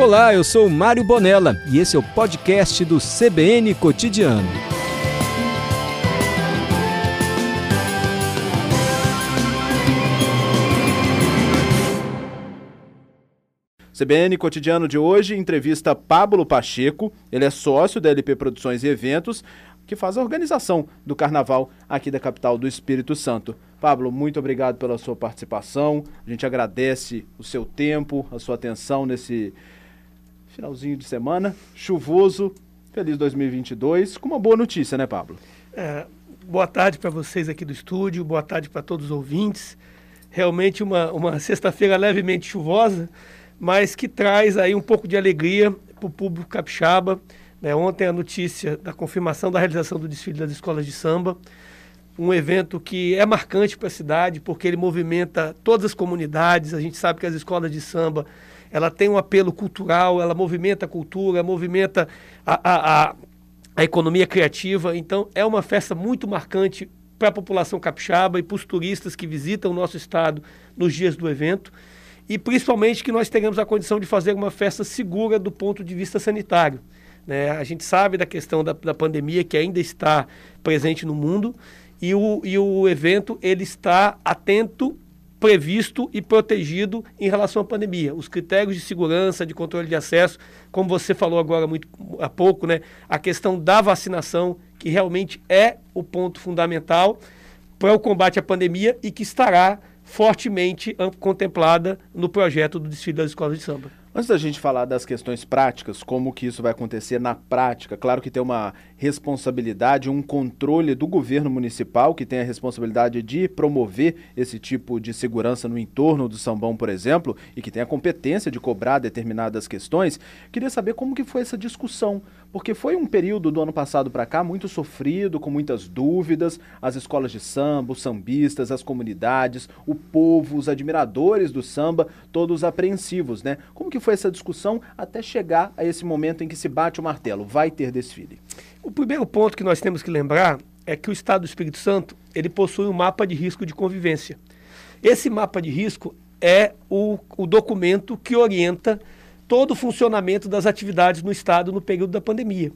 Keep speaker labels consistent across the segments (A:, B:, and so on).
A: Olá, eu sou Mário Bonella e esse é o podcast do CBN Cotidiano.
B: CBN Cotidiano de hoje entrevista Pablo Pacheco, ele é sócio da LP Produções e Eventos, que faz a organização do carnaval aqui da capital do Espírito Santo. Pablo, muito obrigado pela sua participação. A gente agradece o seu tempo, a sua atenção nesse finalzinho de semana, chuvoso. Feliz 2022, com uma boa notícia, né, Pablo?
C: É, boa tarde para vocês aqui do estúdio, boa tarde para todos os ouvintes. Realmente uma, uma sexta-feira levemente chuvosa, mas que traz aí um pouco de alegria para o público capixaba. Né? Ontem a notícia da confirmação da realização do desfile das escolas de samba, um evento que é marcante para a cidade, porque ele movimenta todas as comunidades. A gente sabe que as escolas de samba ela tem um apelo cultural, ela movimenta a cultura, movimenta a, a, a, a economia criativa. Então, é uma festa muito marcante para a população capixaba e para os turistas que visitam o nosso estado nos dias do evento. E principalmente que nós tenhamos a condição de fazer uma festa segura do ponto de vista sanitário. Né? A gente sabe da questão da, da pandemia que ainda está presente no mundo e o, e o evento ele está atento previsto e protegido em relação à pandemia. Os critérios de segurança, de controle de acesso, como você falou agora muito há pouco, né, a questão da vacinação, que realmente é o ponto fundamental para o combate à pandemia e que estará fortemente contemplada no projeto do desfile das escolas de samba.
B: Antes da gente falar das questões práticas, como que isso vai acontecer na prática, claro que tem uma responsabilidade, um controle do governo municipal, que tem a responsabilidade de promover esse tipo de segurança no entorno do sambão, por exemplo, e que tem a competência de cobrar determinadas questões. Queria saber como que foi essa discussão, porque foi um período do ano passado para cá muito sofrido, com muitas dúvidas, as escolas de samba, os sambistas, as comunidades, o povo, os admiradores do samba, todos apreensivos, né? Como que foi essa discussão até chegar a esse momento em que se bate o martelo? Vai ter desfile?
C: O primeiro ponto que nós temos que lembrar é que o Estado do Espírito Santo ele possui um mapa de risco de convivência. Esse mapa de risco é o, o documento que orienta todo o funcionamento das atividades no Estado no período da pandemia.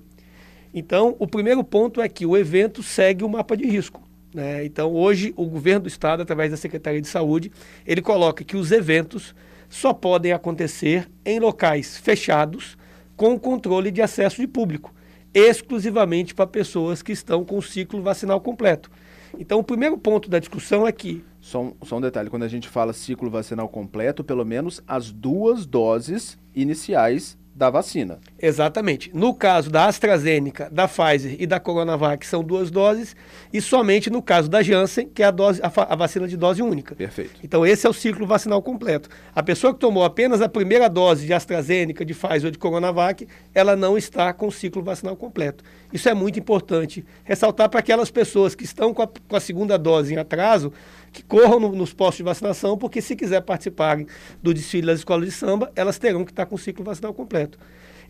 C: Então, o primeiro ponto é que o evento segue o mapa de risco. Né? Então, hoje, o governo do Estado, através da Secretaria de Saúde, ele coloca que os eventos só podem acontecer em locais fechados com controle de acesso de público, exclusivamente para pessoas que estão com o ciclo vacinal completo. Então, o primeiro ponto da discussão é que.
B: Só um, só um detalhe: quando a gente fala ciclo vacinal completo, pelo menos as duas doses iniciais da vacina.
C: Exatamente. No caso da AstraZeneca, da Pfizer e da Coronavac, são duas doses, e somente no caso da Janssen, que é a, dose, a, a, vacina de dose única.
B: Perfeito.
C: Então, esse é o ciclo vacinal completo. A pessoa que tomou apenas a primeira dose de AstraZeneca, de Pfizer ou de Coronavac, ela não está com o ciclo vacinal completo. Isso é muito importante ressaltar para aquelas pessoas que estão com a, com a segunda dose em atraso, que corram no, nos postos de vacinação, porque se quiser participarem do desfile das escolas de samba, elas terão que estar com o ciclo vacinal completo.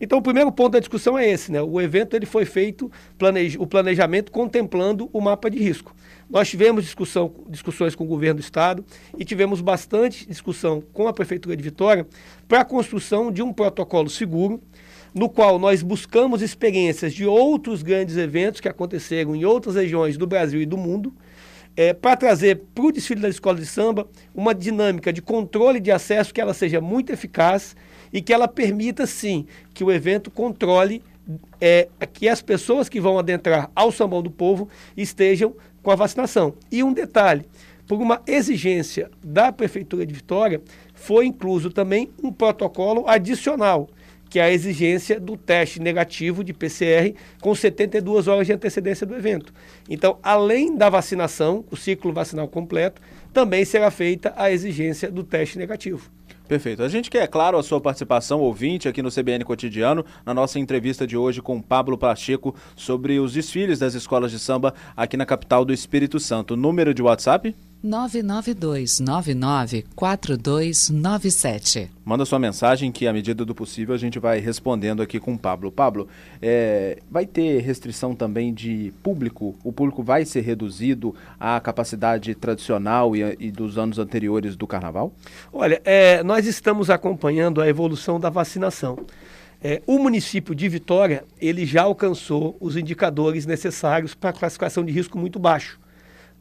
C: Então, o primeiro ponto da discussão é esse, né? O evento ele foi feito, planeja, o planejamento contemplando o mapa de risco. Nós tivemos discussão, discussões com o governo do estado e tivemos bastante discussão com a prefeitura de Vitória para a construção de um protocolo seguro, no qual nós buscamos experiências de outros grandes eventos que aconteceram em outras regiões do Brasil e do mundo é, para trazer para o desfile da escola de samba uma dinâmica de controle de acesso que ela seja muito eficaz e que ela permita, sim, que o evento controle é, que as pessoas que vão adentrar ao Sambão do Povo estejam com a vacinação. E um detalhe, por uma exigência da Prefeitura de Vitória, foi incluso também um protocolo adicional que é a exigência do teste negativo de PCR com 72 horas de antecedência do evento. Então, além da vacinação, o ciclo vacinal completo, também será feita a exigência do teste negativo.
B: Perfeito. A gente quer, claro, a sua participação ouvinte aqui no CBN Cotidiano, na nossa entrevista de hoje com Pablo Pacheco sobre os desfiles das escolas de samba aqui na capital do Espírito Santo. Número de WhatsApp?
D: 992994297.
B: Manda sua mensagem que, à medida do possível, a gente vai respondendo aqui com o Pablo. Pablo, é, vai ter restrição também de público? O público vai ser reduzido à capacidade tradicional e, e dos anos anteriores do carnaval?
C: Olha, é, nós estamos acompanhando a evolução da vacinação. É, o município de Vitória, ele já alcançou os indicadores necessários para classificação de risco muito baixo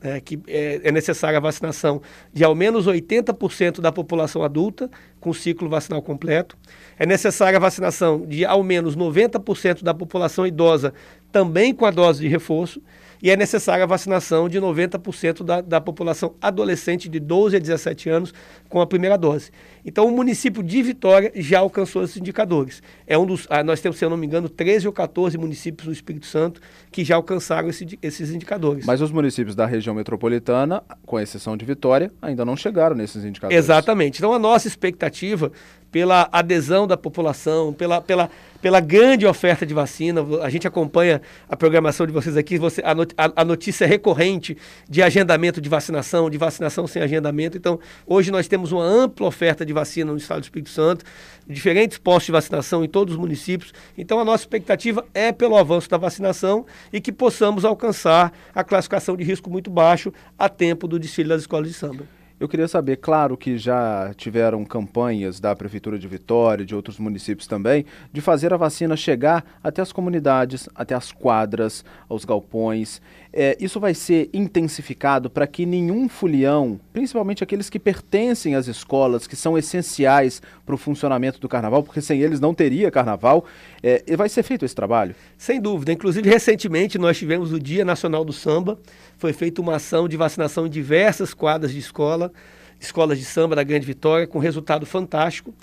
C: é, que é, é, necessária a vacinação de ao menos 80% da população adulta com ciclo vacinal completo. É necessária a vacinação de ao menos 90% da população idosa também com a dose de reforço e é necessária a vacinação de 90% da, da população adolescente de 12 a 17 anos com a primeira dose. Então, o município de Vitória já alcançou esses indicadores. É um dos, ah, nós temos, se eu não me engano, 13 ou 14 municípios no Espírito Santo que já alcançaram esse, esses indicadores.
B: Mas os municípios da região metropolitana, com exceção de Vitória, ainda não chegaram nesses indicadores.
C: Exatamente. Então, a nossa expectativa pela adesão da população, pela, pela, pela grande oferta de vacina. A gente acompanha a programação de vocês aqui, você, a, notícia recorrente de agendamento de vacinação, de vacinação sem agendamento. Então, hoje nós temos uma ampla oferta de vacina no estado do Espírito Santo, diferentes postos de vacinação em todos os municípios. Então, a nossa expectativa é pelo avanço da vacinação e que possamos alcançar a classificação de risco muito baixo a tempo do desfile das escolas de samba.
B: Eu queria saber, claro que já tiveram campanhas da Prefeitura de Vitória, de outros municípios também, de fazer a vacina chegar até as comunidades, até as quadras, aos galpões. É, isso vai ser intensificado para que nenhum folião, principalmente aqueles que pertencem às escolas, que são essenciais para o funcionamento do carnaval, porque sem eles não teria carnaval, é, vai ser feito esse trabalho?
C: Sem dúvida. Inclusive, recentemente nós tivemos o Dia Nacional do Samba, foi feita uma ação de vacinação em diversas quadras de escola, escolas de samba da Grande Vitória, com resultado fantástico.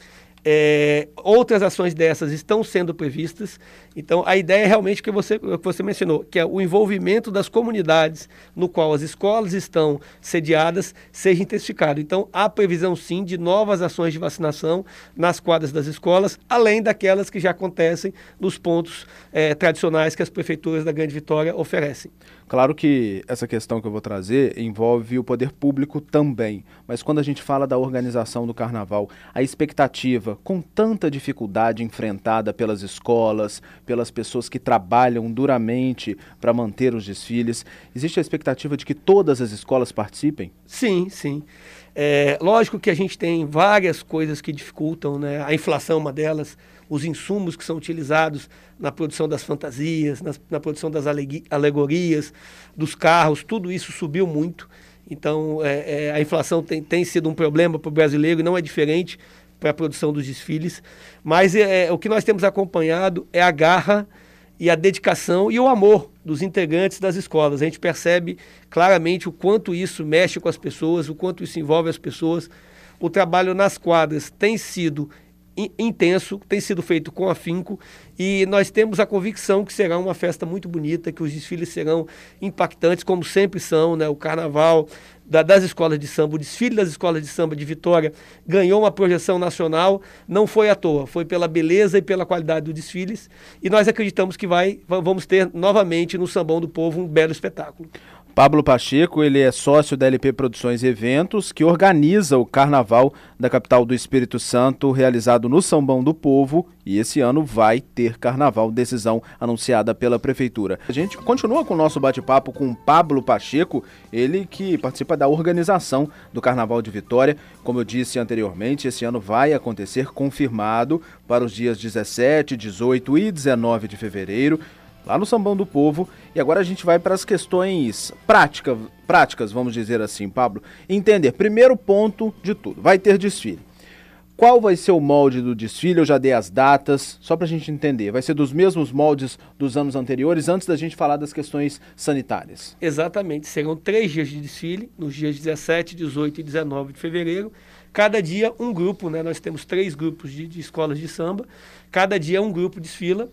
C: É, outras ações dessas estão sendo previstas. Então, a ideia é realmente que você, que você mencionou, que é o envolvimento das comunidades no qual as escolas estão sediadas seja intensificado. Então, há previsão sim de novas ações de vacinação nas quadras das escolas, além daquelas que já acontecem nos pontos é, tradicionais que as prefeituras da Grande Vitória oferecem.
B: Claro que essa questão que eu vou trazer envolve o poder público também, mas quando a gente fala da organização do carnaval, a expectativa, com tanta dificuldade enfrentada pelas escolas, pelas pessoas que trabalham duramente para manter os desfiles, existe a expectativa de que todas as escolas participem?
C: Sim, sim. É, lógico que a gente tem várias coisas que dificultam, né? a inflação é uma delas, os insumos que são utilizados na produção das fantasias, na, na produção das alegorias, dos carros, tudo isso subiu muito. Então, é, é, a inflação tem, tem sido um problema para o brasileiro e não é diferente para a produção dos desfiles. Mas é, é, o que nós temos acompanhado é a garra e a dedicação e o amor dos integrantes das escolas. A gente percebe claramente o quanto isso mexe com as pessoas, o quanto isso envolve as pessoas. O trabalho nas quadras tem sido intenso, tem sido feito com afinco e nós temos a convicção que será uma festa muito bonita, que os desfiles serão impactantes, como sempre são, né? O carnaval da, das escolas de samba, o desfile das escolas de samba de Vitória ganhou uma projeção nacional, não foi à toa, foi pela beleza e pela qualidade dos desfiles e nós acreditamos que vai, vamos ter novamente no Sambão do Povo um belo espetáculo.
B: Pablo Pacheco, ele é sócio da LP Produções e Eventos, que organiza o Carnaval da capital do Espírito Santo, realizado no Sambão do Povo, e esse ano vai ter Carnaval, decisão anunciada pela Prefeitura. A gente continua com o nosso bate-papo com Pablo Pacheco, ele que participa da organização do Carnaval de Vitória. Como eu disse anteriormente, esse ano vai acontecer confirmado para os dias 17, 18 e 19 de fevereiro lá no Sambão do Povo. E agora a gente vai para as questões prática, práticas, vamos dizer assim, Pablo. Entender, primeiro ponto de tudo, vai ter desfile. Qual vai ser o molde do desfile? Eu já dei as datas, só para a gente entender. Vai ser dos mesmos moldes dos anos anteriores, antes da gente falar das questões sanitárias.
C: Exatamente. Serão três dias de desfile, nos dias 17, 18 e 19 de fevereiro. Cada dia um grupo, né? Nós temos três grupos de, de escolas de samba. Cada dia um grupo desfila.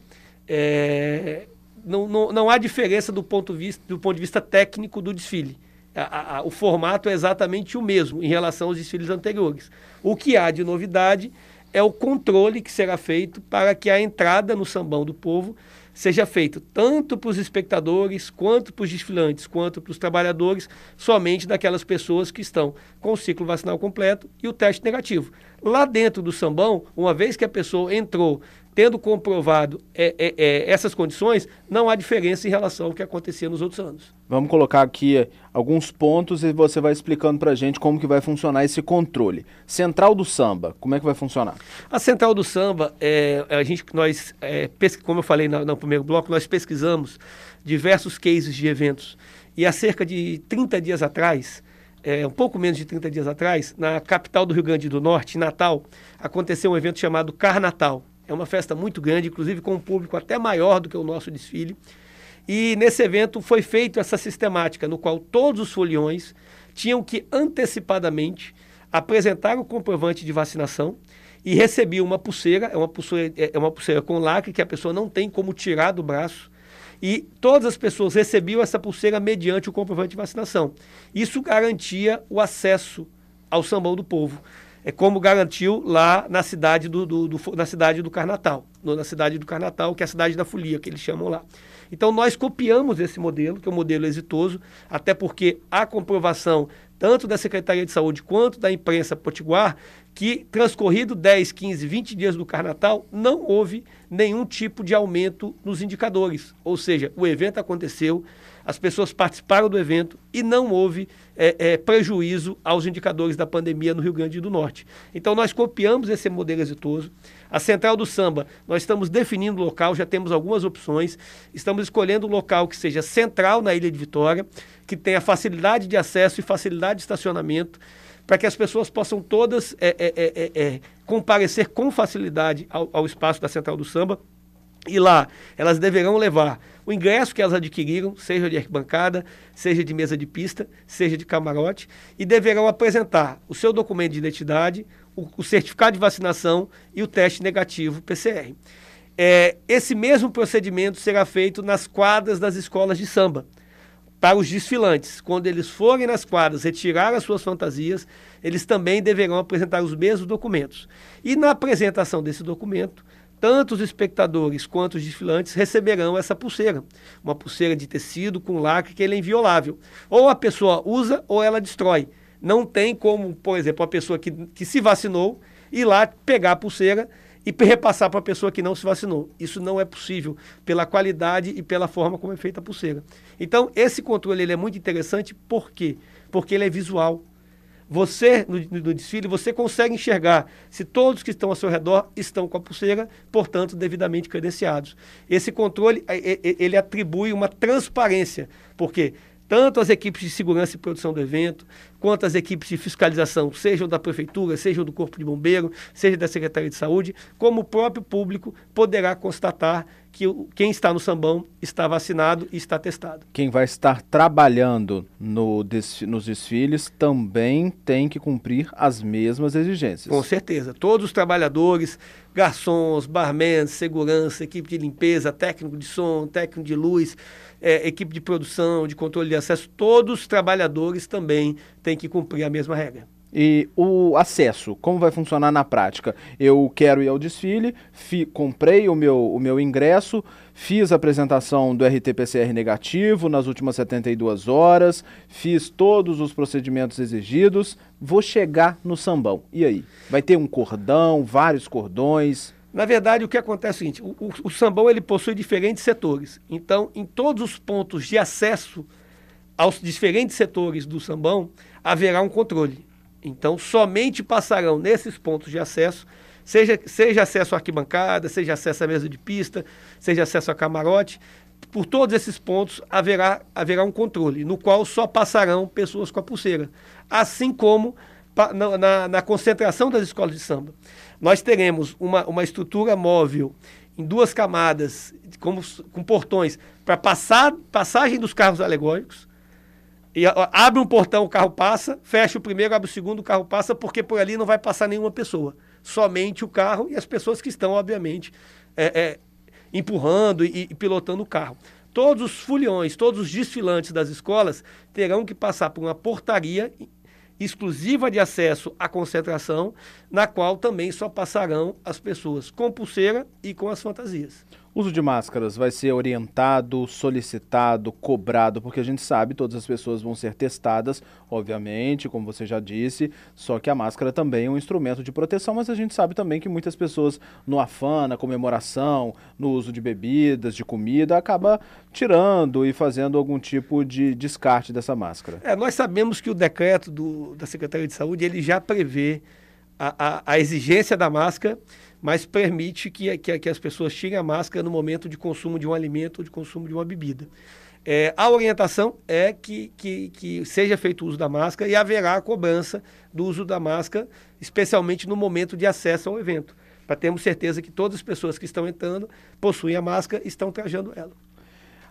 C: É, não, não, não há diferença do ponto, vista, do ponto de vista técnico do desfile. A, a, o formato é exatamente o mesmo em relação aos desfiles anteriores. O que há de novidade é o controle que será feito para que a entrada no sambão do povo seja feito tanto para os espectadores, quanto para os desfilantes, quanto para os trabalhadores, somente daquelas pessoas que estão com o ciclo vacinal completo e o teste negativo. Lá dentro do sambão, uma vez que a pessoa entrou tendo comprovado é, é, é, essas condições, não há diferença em relação ao que acontecia nos outros anos.
B: Vamos colocar aqui alguns pontos e você vai explicando para a gente como que vai funcionar esse controle. Central do samba, como é que vai funcionar?
C: A central do samba, é, a gente, nós, é, como eu falei no, no primeiro bloco, nós pesquisamos diversos cases de eventos e há cerca de 30 dias atrás, é, um pouco menos de 30 dias atrás, na capital do Rio Grande do Norte, Natal, aconteceu um evento chamado Carnatal. É uma festa muito grande, inclusive com um público até maior do que o nosso desfile. E nesse evento foi feita essa sistemática, no qual todos os foliões tinham que antecipadamente apresentar o comprovante de vacinação e recebiam uma pulseira, é uma pulseira, é uma pulseira com lacre que a pessoa não tem como tirar do braço. E todas as pessoas recebiam essa pulseira mediante o comprovante de vacinação. Isso garantia o acesso ao sambão do povo é como garantiu lá na cidade do, do, do na cidade do Carnatal, na cidade do Carnatal, que é a cidade da folia, que eles chamam lá. Então nós copiamos esse modelo, que é um modelo exitoso, até porque há comprovação tanto da Secretaria de Saúde quanto da imprensa potiguar que transcorrido 10, 15, 20 dias do Carnatal, não houve nenhum tipo de aumento nos indicadores. Ou seja, o evento aconteceu, as pessoas participaram do evento e não houve é, é, prejuízo aos indicadores da pandemia no Rio Grande do Norte. Então, nós copiamos esse modelo exitoso. A Central do Samba, nós estamos definindo o local, já temos algumas opções. Estamos escolhendo um local que seja central na Ilha de Vitória, que tenha facilidade de acesso e facilidade de estacionamento, para que as pessoas possam todas é, é, é, é comparecer com facilidade ao, ao espaço da Central do Samba. E lá elas deverão levar o ingresso que elas adquiriram, seja de arquibancada, seja de mesa de pista, seja de camarote, e deverão apresentar o seu documento de identidade, o, o certificado de vacinação e o teste negativo PCR. É, esse mesmo procedimento será feito nas quadras das escolas de samba. Para os desfilantes, quando eles forem nas quadras retirar as suas fantasias, eles também deverão apresentar os mesmos documentos. E na apresentação desse documento, tanto os espectadores quanto os desfilantes receberão essa pulseira. Uma pulseira de tecido com lacre que ele é inviolável. Ou a pessoa usa ou ela destrói. Não tem como, por exemplo, a pessoa que, que se vacinou ir lá pegar a pulseira e repassar para a pessoa que não se vacinou. Isso não é possível pela qualidade e pela forma como é feita a pulseira. Então, esse controle ele é muito interessante, por quê? Porque ele é visual. Você, no, no, desfile, você consegue enxergar se todos que estão ao seu redor estão com a pulseira, portanto, devidamente credenciados. Esse controle, ele atribui uma transparência, porque tanto as equipes de segurança e produção do evento, quanto as equipes de fiscalização, sejam da prefeitura, sejam do Corpo de Bombeiro, seja da Secretaria de Saúde, como o próprio público poderá constatar que quem está no sambão está vacinado e está testado.
B: Quem vai estar trabalhando no desf nos desfiles também tem que cumprir as mesmas exigências.
C: Com certeza. Todos os trabalhadores, garçons, barmans, segurança, equipe de limpeza, técnico de som, técnico de luz, é, equipe de produção, de controle de acesso, todos os trabalhadores também têm que cumprir a mesma regra.
B: E o acesso, como vai funcionar na prática? Eu quero ir ao desfile, fi, comprei o meu, o meu ingresso, fiz a apresentação do RT-PCR negativo nas últimas 72 horas, fiz todos os procedimentos exigidos, vou chegar no sambão. E aí? Vai ter um cordão, vários cordões?
C: Na verdade, o que acontece é o seguinte: o, o, o sambão ele possui diferentes setores. Então, em todos os pontos de acesso aos diferentes setores do sambão, haverá um controle. Então, somente passarão nesses pontos de acesso, seja, seja acesso à arquibancada, seja acesso à mesa de pista, seja acesso a camarote, por todos esses pontos haverá, haverá um controle, no qual só passarão pessoas com a pulseira. Assim como na, na, na concentração das escolas de samba. Nós teremos uma, uma estrutura móvel em duas camadas, como, com portões, para passagem dos carros alegóricos, e abre um portão, o carro passa, fecha o primeiro, abre o segundo, o carro passa, porque por ali não vai passar nenhuma pessoa. Somente o carro e as pessoas que estão, obviamente, é, é, empurrando e, e pilotando o carro. Todos os foliões, todos os desfilantes das escolas terão que passar por uma portaria exclusiva de acesso à concentração, na qual também só passarão as pessoas com pulseira e com as fantasias.
B: Uso de máscaras vai ser orientado, solicitado, cobrado, porque a gente sabe todas as pessoas vão ser testadas, obviamente, como você já disse, só que a máscara também é um instrumento de proteção, mas a gente sabe também que muitas pessoas no afã, na comemoração, no uso de bebidas, de comida, acaba tirando e fazendo algum tipo de descarte dessa máscara.
C: É, nós sabemos que o decreto do, da Secretaria de Saúde ele já prevê a, a, a exigência da máscara mas permite que, que, que, as pessoas tirem a máscara no momento de consumo de um alimento ou de consumo de uma bebida. É, a orientação é que, que, que seja feito uso da máscara e haverá a cobrança do uso da máscara, especialmente no momento de acesso ao evento, para termos certeza que todas as pessoas que estão entrando possuem a máscara e estão trajando ela.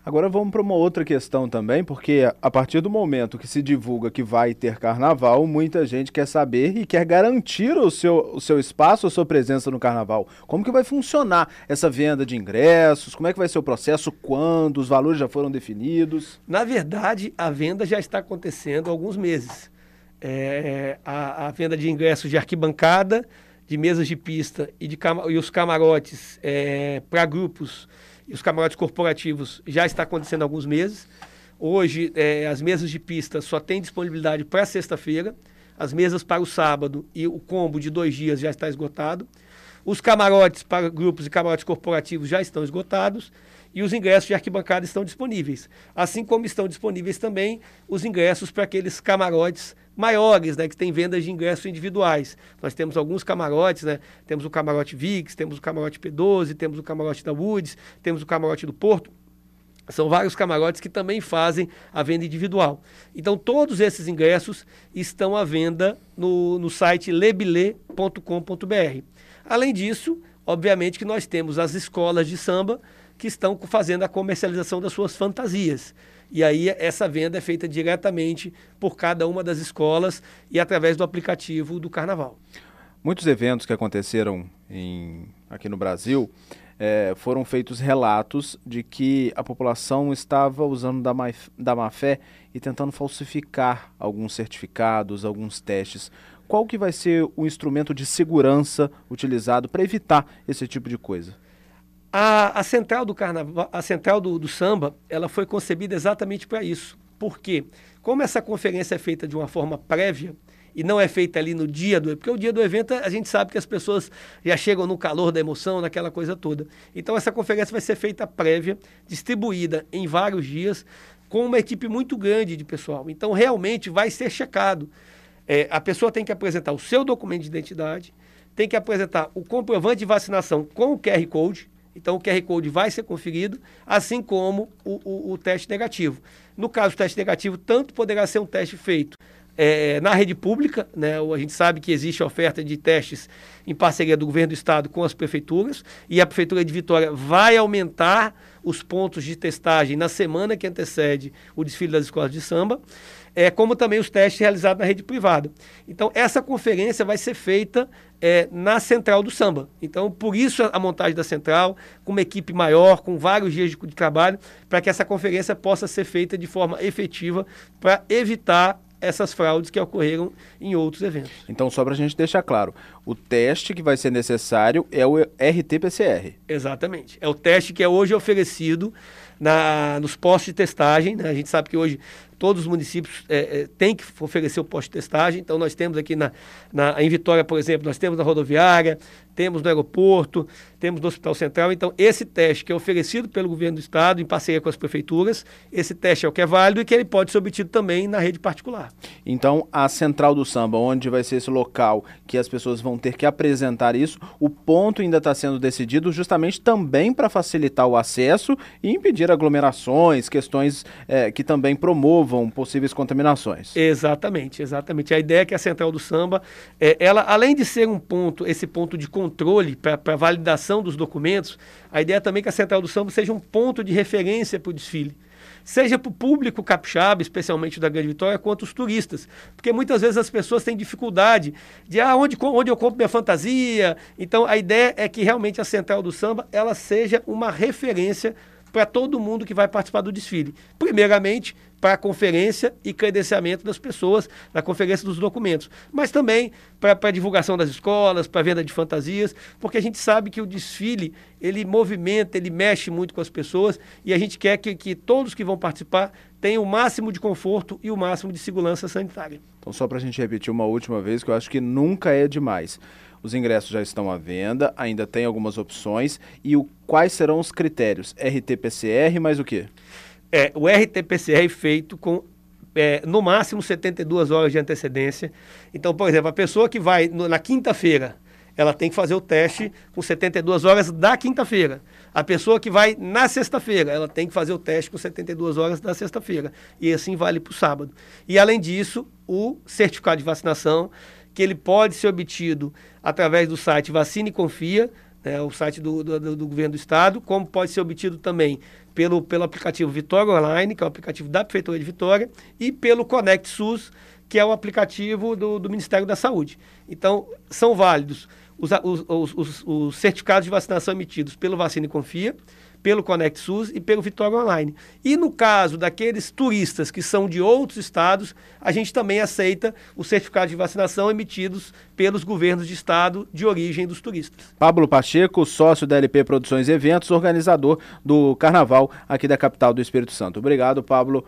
B: Agora vamos para uma outra questão também, porque a partir do momento que se divulga que vai ter carnaval, muita gente quer saber e quer garantir o seu, o seu espaço, a sua presença no carnaval. Como que vai funcionar essa venda de ingressos? Como é que vai ser o processo? Quando? Os valores já foram definidos?
C: Na verdade, a venda já está acontecendo há alguns meses. É, a, a, venda de ingressos de arquibancada, de mesas de pista e, de, e os camarotes é, para grupos e os camarotes corporativos já está acontecendo há alguns meses. Hoje, é, as mesas de pista só têm disponibilidade para sexta-feira. As mesas para o sábado e o combo de dois dias já está esgotado. Os camarotes para grupos e camarotes corporativos já estão esgotados e os ingressos de arquibancada estão disponíveis. Assim como estão disponíveis também os ingressos para aqueles camarotes maiores, né, que tem vendas de ingressos individuais. Nós temos alguns camarotes, né? Temos o camarote VIX, temos o camarote P12, temos o camarote da Woods, temos o camarote do Porto. São vários camarotes que também fazem a venda individual. Então, todos esses ingressos estão à venda no, no site lebile.com.br. Além disso, obviamente que nós temos as escolas de samba que estão fazendo a comercialização das suas fantasias. E aí essa venda é feita diretamente por cada uma das escolas e através do aplicativo do Carnaval.
B: Muitos eventos que aconteceram em, aqui no Brasil é, foram feitos relatos de que a população estava usando da má, da má fé e tentando falsificar alguns certificados, alguns testes. Qual que vai ser o instrumento de segurança utilizado para evitar esse tipo de coisa?
C: A, a central do carnaval, a central do, do samba, ela foi concebida exatamente para isso. Por quê? Como essa conferência é feita de uma forma prévia, e não é feita ali no dia do porque o dia do evento a gente sabe que as pessoas já chegam no calor da emoção, naquela coisa toda. Então essa conferência vai ser feita prévia, distribuída em vários dias, com uma equipe muito grande de pessoal. Então realmente vai ser checado. É, a pessoa tem que apresentar o seu documento de identidade, tem que apresentar o comprovante de vacinação com o QR Code, então, o QR Code vai ser conferido, assim como o, o, o teste negativo. No caso do teste negativo, tanto poderá ser um teste feito é, na rede pública, né, a gente sabe que existe oferta de testes em parceria do governo do estado com as prefeituras, e a prefeitura de Vitória vai aumentar os pontos de testagem na semana que antecede o desfile das escolas de samba é, como também os testes realizados na rede privada. Então, essa conferência vai ser feita é, na central do samba. Então, por isso a montagem da central, com uma equipe maior, com vários dias de, de trabalho, para que essa conferência possa ser feita de forma efetiva para evitar essas fraudes que ocorreram em outros eventos.
B: Então, só para a gente deixar claro, o teste que vai ser necessário é o RT-PCR.
C: Exatamente. É o teste que é hoje oferecido na, nos postos de testagem. Né? A gente sabe que hoje todos os municípios é, é, têm que oferecer o posto de testagem. Então, nós temos aqui na, na, em Vitória, por exemplo, nós temos na rodoviária, temos no aeroporto, temos no Hospital Central. Então, esse teste que é oferecido pelo governo do Estado, em parceria com as prefeituras, esse teste é o que é válido e que ele pode ser obtido também na rede particular.
B: Então, a Central do Samba, onde vai ser esse local que as pessoas vão ter que apresentar isso, o ponto ainda está sendo decidido justamente também para facilitar o acesso e impedir aglomerações, questões é, que também promovam resolvam possíveis contaminações.
C: Exatamente, exatamente. A ideia é que a Central do Samba, é, ela, além de ser um ponto, esse ponto de controle para validação dos documentos, a ideia é também que a Central do Samba seja um ponto de referência para o desfile seja para o público capixaba, especialmente da Grande Vitória, quanto os turistas. Porque muitas vezes as pessoas têm dificuldade de ah, onde, onde eu compro minha fantasia. Então a ideia é que realmente a Central do Samba ela seja uma referência para todo mundo que vai participar do desfile. Primeiramente, para a conferência e credenciamento das pessoas, na conferência dos documentos, mas também para a divulgação das escolas, para a venda de fantasias, porque a gente sabe que o desfile ele movimenta, ele mexe muito com as pessoas e a gente quer que, que todos que vão participar tenham o máximo de conforto e o máximo de segurança sanitária.
B: Então, só para a gente repetir uma última vez, que eu acho que nunca é demais. Os ingressos já estão à venda, ainda tem algumas opções. E o, quais serão os critérios? RT-PCR, mais o quê?
C: É, o RT-PCR feito com é, no máximo 72 horas de antecedência. Então, por exemplo, a pessoa que vai no, na quinta-feira, ela tem que fazer o teste com 72 horas da quinta-feira. A pessoa que vai na sexta-feira, ela tem que fazer o teste com 72 horas da sexta-feira. E assim vale para o sábado. E além disso, o certificado de vacinação, que ele pode ser obtido através do site Vacine Confia, né, o site do, do, do, governo do estado, como pode ser obtido também pelo, pelo aplicativo Vitória Online, que é o aplicativo da Prefeitura de Vitória, e pelo Conect SUS, que é o aplicativo do, do Ministério da Saúde. Então, são válidos os, os, os, os certificados de vacinação emitidos pelo Vacine Confia, pelo SUS e pelo Vitória Online. E no caso daqueles turistas que são de outros estados, a gente também aceita os certificados de vacinação emitidos pelos governos de estado de origem dos turistas.
B: Pablo Pacheco, sócio da LP Produções e Eventos, organizador do Carnaval aqui da capital do Espírito Santo. Obrigado, Pablo.